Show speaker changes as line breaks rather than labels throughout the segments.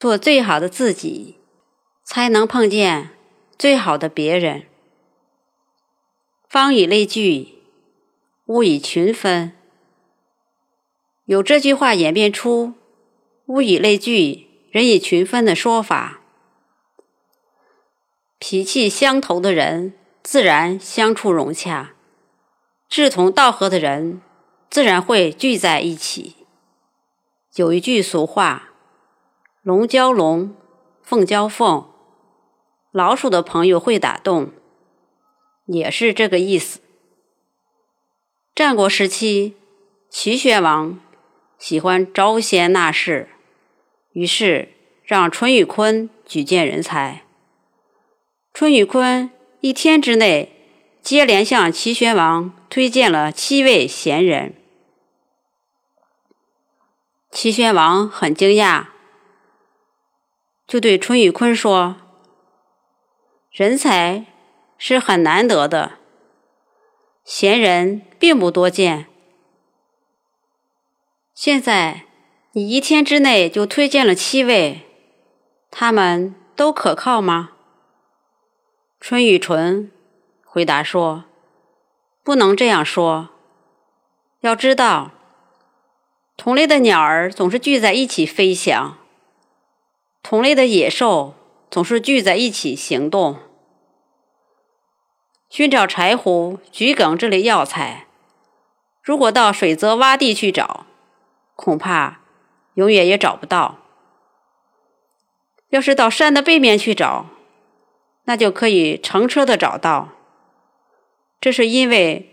做最好的自己，才能碰见最好的别人。方以类聚，物以群分。有这句话演变出“物以类聚，人以群分”的说法。脾气相投的人，自然相处融洽；志同道合的人，自然会聚在一起。有一句俗话：“龙交龙，凤交凤，老鼠的朋友会打洞。”也是这个意思。战国时期，齐宣王。喜欢招贤纳士，于是让淳于髡举荐人才。淳于髡一天之内接连向齐宣王推荐了七位贤人。齐宣王很惊讶，就对淳于髡说：“人才是很难得的，贤人并不多见。”现在你一天之内就推荐了七位，他们都可靠吗？春雨纯回答说：“不能这样说。要知道，同类的鸟儿总是聚在一起飞翔，同类的野兽总是聚在一起行动。寻找柴胡、桔梗这类药材，如果到水泽洼地去找。”恐怕永远也找不到。要是到山的背面去找，那就可以乘车的找到。这是因为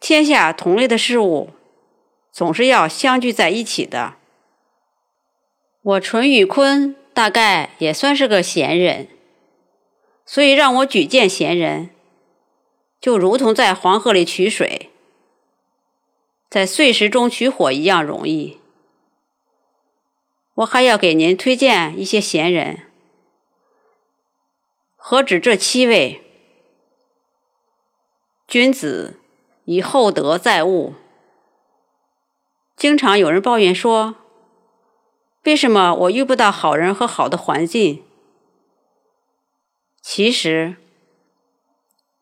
天下同类的事物总是要相聚在一起的。我淳于髡大概也算是个闲人，所以让我举荐闲人，就如同在黄河里取水。在碎石中取火一样容易。我还要给您推荐一些闲人，何止这七位？君子以厚德载物。经常有人抱怨说：“为什么我遇不到好人和好的环境？”其实，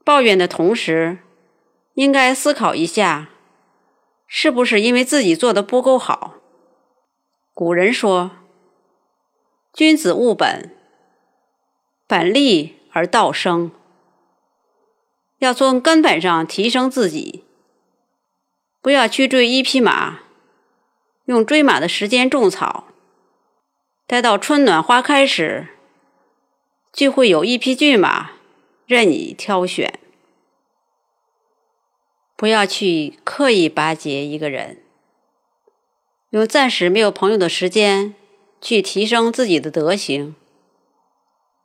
抱怨的同时，应该思考一下。是不是因为自己做的不够好？古人说：“君子务本，本立而道生。”要从根本上提升自己，不要去追一匹马，用追马的时间种草，待到春暖花开时，就会有一匹骏马任你挑选。不要去刻意巴结一个人，用暂时没有朋友的时间去提升自己的德行。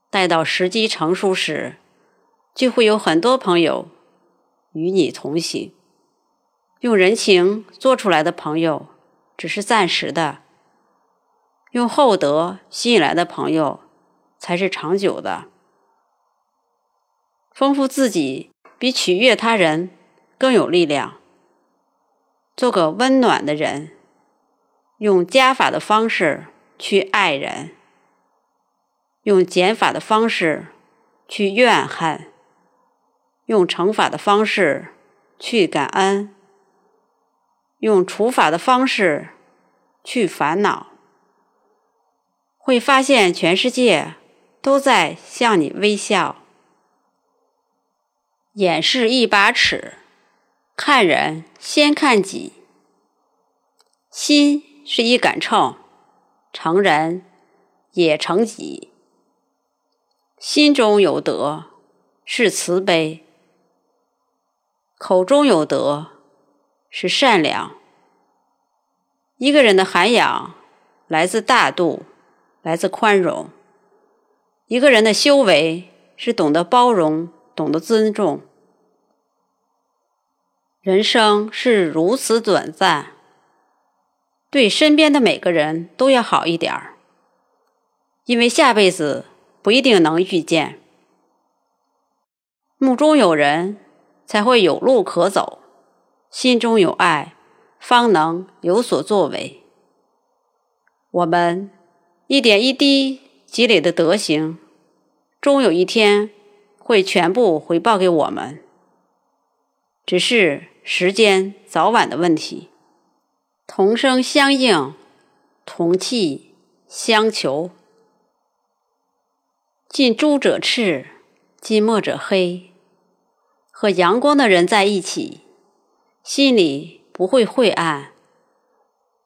待到时机成熟时，就会有很多朋友与你同行。用人情做出来的朋友只是暂时的，用厚德吸引来的朋友才是长久的。丰富自己比取悦他人。更有力量。做个温暖的人，用加法的方式去爱人，用减法的方式去怨恨，用乘法的方式去感恩，用除法的方式去烦恼，会发现全世界都在向你微笑。眼是一把尺。看人先看己，心是一杆秤，成人也成己。心中有德是慈悲，口中有德是善良。一个人的涵养来自大度，来自宽容。一个人的修为是懂得包容，懂得尊重。人生是如此短暂，对身边的每个人都要好一点儿，因为下辈子不一定能遇见。目中有人，才会有路可走；心中有爱，方能有所作为。我们一点一滴积累的德行，终有一天会全部回报给我们，只是时间早晚的问题。同声相应，同气相求。近朱者赤，近墨者黑。和阳光的人在一起，心里不会晦暗；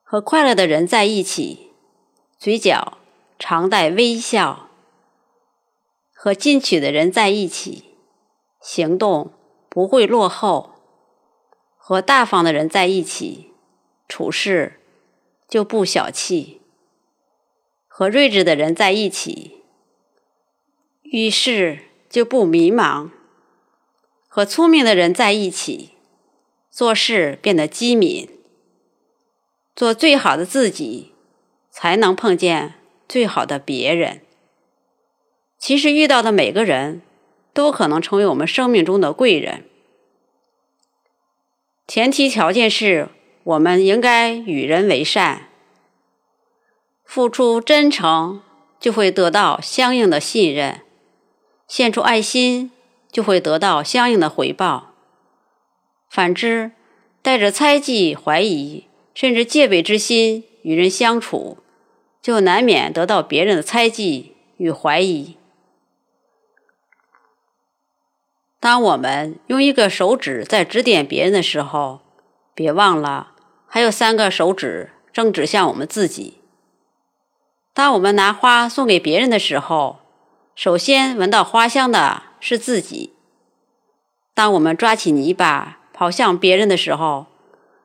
和快乐的人在一起，嘴角常带微笑；和进取的人在一起，行动不会落后；和大方的人在一起。处事就不小气，和睿智的人在一起，遇事就不迷茫；和聪明的人在一起，做事变得机敏。做最好的自己，才能碰见最好的别人。其实遇到的每个人都可能成为我们生命中的贵人，前提条件是。我们应该与人为善，付出真诚就会得到相应的信任，献出爱心就会得到相应的回报。反之，带着猜忌、怀疑甚至戒备之心与人相处，就难免得到别人的猜忌与怀疑。当我们用一个手指在指点别人的时候，别忘了。还有三个手指正指向我们自己。当我们拿花送给别人的时候，首先闻到花香的是自己；当我们抓起泥巴跑向别人的时候，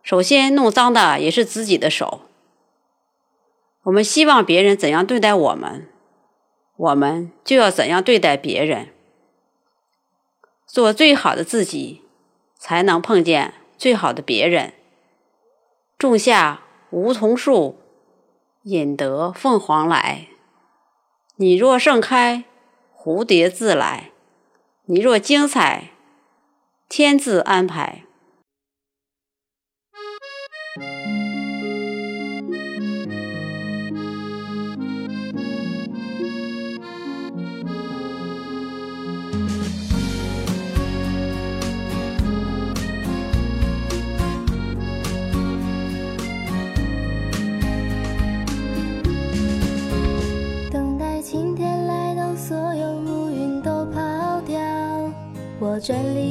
首先弄脏的也是自己的手。我们希望别人怎样对待我们，我们就要怎样对待别人。做最好的自己，才能碰见最好的别人。种下梧桐树，引得凤凰来。你若盛开，蝴蝶自来；你若精彩，天自安排。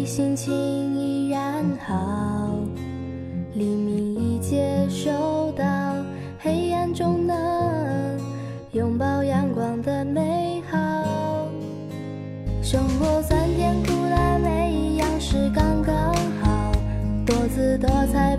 心情依然好，黎明已接收到，黑暗中能拥抱阳光的美好。生活酸甜苦辣，每一样是刚刚好，多姿多彩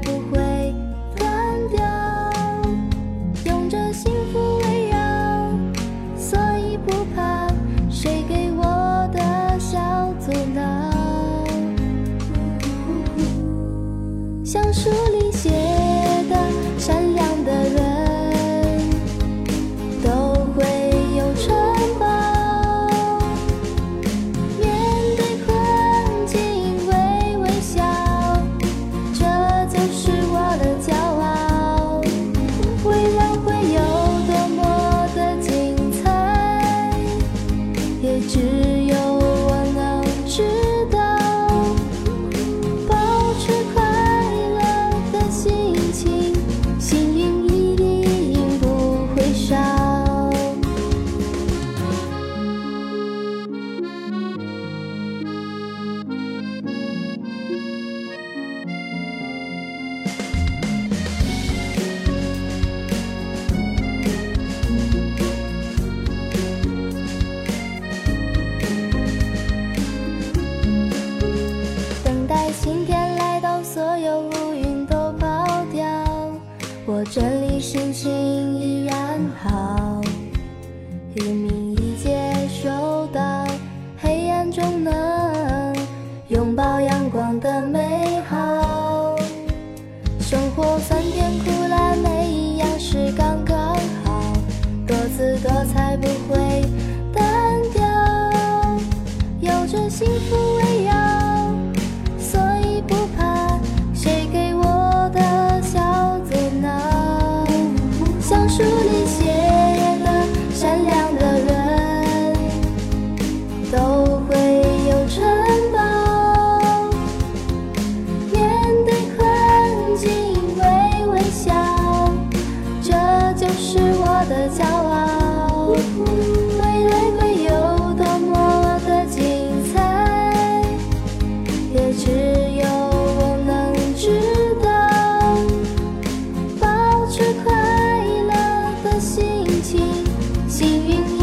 好，幸运